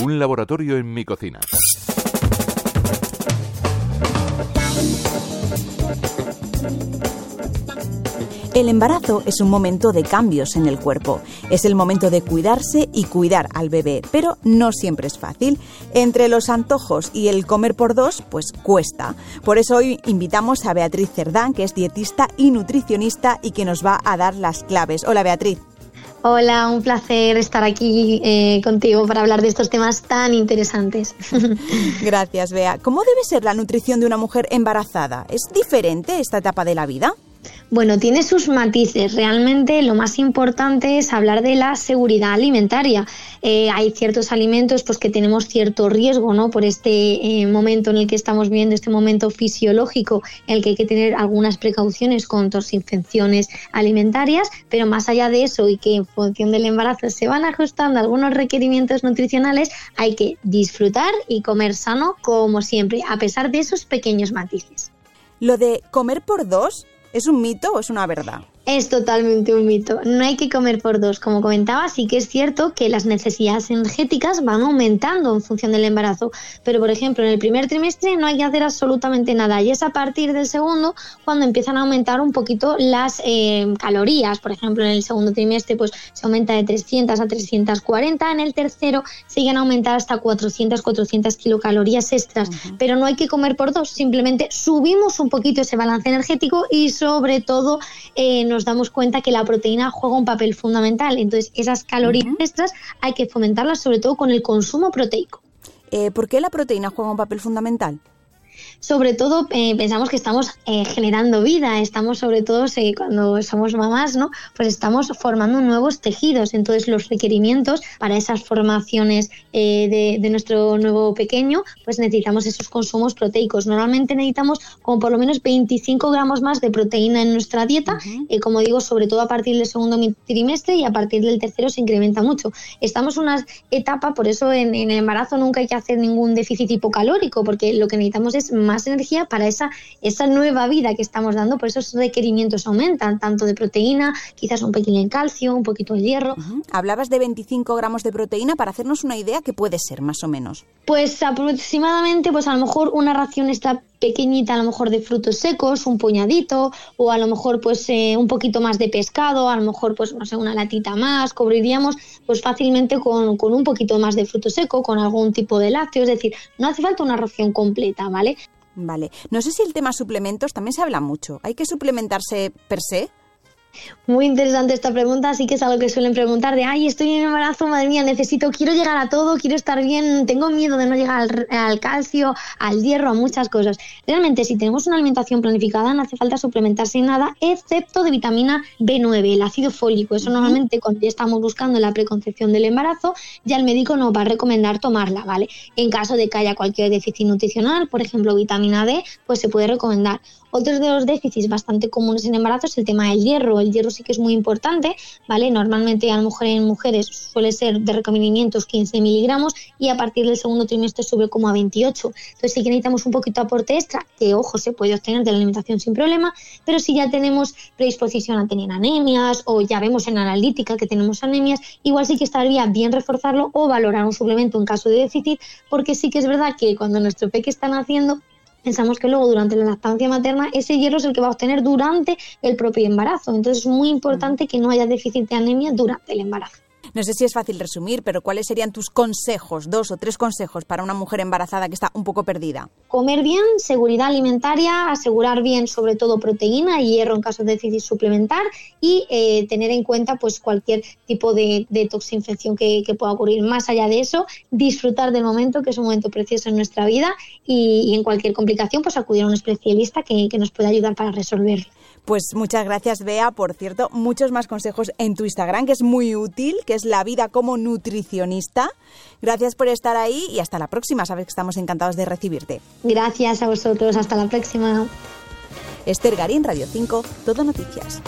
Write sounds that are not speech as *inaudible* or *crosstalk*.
Un laboratorio en mi cocina. El embarazo es un momento de cambios en el cuerpo. Es el momento de cuidarse y cuidar al bebé, pero no siempre es fácil. Entre los antojos y el comer por dos, pues cuesta. Por eso hoy invitamos a Beatriz Cerdán, que es dietista y nutricionista y que nos va a dar las claves. Hola Beatriz. Hola, un placer estar aquí eh, contigo para hablar de estos temas tan interesantes. *laughs* Gracias, Bea. ¿Cómo debe ser la nutrición de una mujer embarazada? ¿Es diferente esta etapa de la vida? Bueno, tiene sus matices. Realmente lo más importante es hablar de la seguridad alimentaria. Eh, hay ciertos alimentos pues, que tenemos cierto riesgo ¿no? por este eh, momento en el que estamos viviendo, este momento fisiológico en el que hay que tener algunas precauciones contra infecciones alimentarias, pero más allá de eso y que en función del embarazo se van ajustando algunos requerimientos nutricionales, hay que disfrutar y comer sano como siempre, a pesar de esos pequeños matices. Lo de comer por dos ¿Es un mito o es una verdad? Es totalmente un mito. No hay que comer por dos. Como comentaba, sí que es cierto que las necesidades energéticas van aumentando en función del embarazo. Pero, por ejemplo, en el primer trimestre no hay que hacer absolutamente nada. Y es a partir del segundo cuando empiezan a aumentar un poquito las eh, calorías. Por ejemplo, en el segundo trimestre pues se aumenta de 300 a 340. En el tercero siguen a aumentar hasta 400, 400 kilocalorías extras. Pero no hay que comer por dos. Simplemente subimos un poquito ese balance energético y sobre todo... Eh, nos damos cuenta que la proteína juega un papel fundamental. Entonces, esas calorías extras hay que fomentarlas sobre todo con el consumo proteico. Eh, ¿Por qué la proteína juega un papel fundamental? Sobre todo eh, pensamos que estamos eh, generando vida, estamos sobre todo cuando somos mamás, ¿no? Pues estamos formando nuevos tejidos, entonces los requerimientos para esas formaciones de, de, nuestro nuevo pequeño, pues necesitamos esos consumos proteicos. Normalmente necesitamos como por lo menos 25 gramos más de proteína en nuestra dieta, como digo, sobre todo a partir del segundo trimestre y a partir del tercero se incrementa mucho. Estamos en una etapa, por eso en, en el embarazo nunca hay que hacer ningún déficit hipocalórico, porque lo que necesitamos es más energía para esa, esa nueva vida que estamos dando, por eso esos requerimientos aumentan, tanto de proteína, quizás un pequeño en calcio, un poquito de hierro. Hablabas de 25 gramos de proteína, para hacernos una idea, ¿qué puede ser más o menos? Pues aproximadamente, pues a lo mejor una ración está pequeñita a lo mejor de frutos secos, un puñadito, o a lo mejor pues eh, un poquito más de pescado, a lo mejor pues no sé, una latita más, cubriríamos pues fácilmente con, con un poquito más de fruto seco, con algún tipo de lácteo, es decir, no hace falta una ración completa, ¿vale? Vale. No sé si el tema suplementos también se habla mucho. ¿Hay que suplementarse per se? Muy interesante esta pregunta, sí que es algo que suelen preguntar de, ay, estoy en embarazo, madre mía, necesito, quiero llegar a todo, quiero estar bien, tengo miedo de no llegar al, calcio, al hierro, a muchas cosas. Realmente, si tenemos una alimentación planificada, no hace falta suplementarse nada, excepto de vitamina B9, el ácido fólico. Eso normalmente cuando ya estamos buscando la preconcepción del embarazo, ya el médico nos va a recomendar tomarla, ¿vale? En caso de que haya cualquier déficit nutricional, por ejemplo, vitamina D, pues se puede recomendar. Otros de los déficits bastante comunes en embarazo es el tema del hierro. El hierro sí que es muy importante, ¿vale? Normalmente a en mujeres suele ser de reconocimientos 15 miligramos y a partir del segundo trimestre sube como a 28. Entonces sí que necesitamos un poquito de aporte extra, que ojo, se puede obtener de la alimentación sin problema, pero si ya tenemos predisposición a tener anemias o ya vemos en analítica que tenemos anemias, igual sí que estaría bien reforzarlo o valorar un suplemento en caso de déficit, porque sí que es verdad que cuando nuestro peque está naciendo pensamos que luego durante la lactancia materna ese hierro es el que va a obtener durante el propio embarazo. Entonces es muy importante que no haya déficit de anemia durante el embarazo. No sé si es fácil resumir, pero ¿cuáles serían tus consejos, dos o tres consejos para una mujer embarazada que está un poco perdida? Comer bien, seguridad alimentaria, asegurar bien sobre todo proteína y hierro en caso de déficit suplementar y eh, tener en cuenta pues cualquier tipo de, de toxinfección que, pueda ocurrir. Más allá de eso, disfrutar del momento, que es un momento precioso en nuestra vida y, en cualquier complicación pues acudir a un especialista que, que nos pueda ayudar para resolverlo. Pues muchas gracias, Bea. Por cierto, muchos más consejos en tu Instagram, que es muy útil, que es la vida como nutricionista. Gracias por estar ahí y hasta la próxima. Sabes que estamos encantados de recibirte. Gracias a vosotros. Hasta la próxima. Esther Garín, Radio 5, Todo Noticias.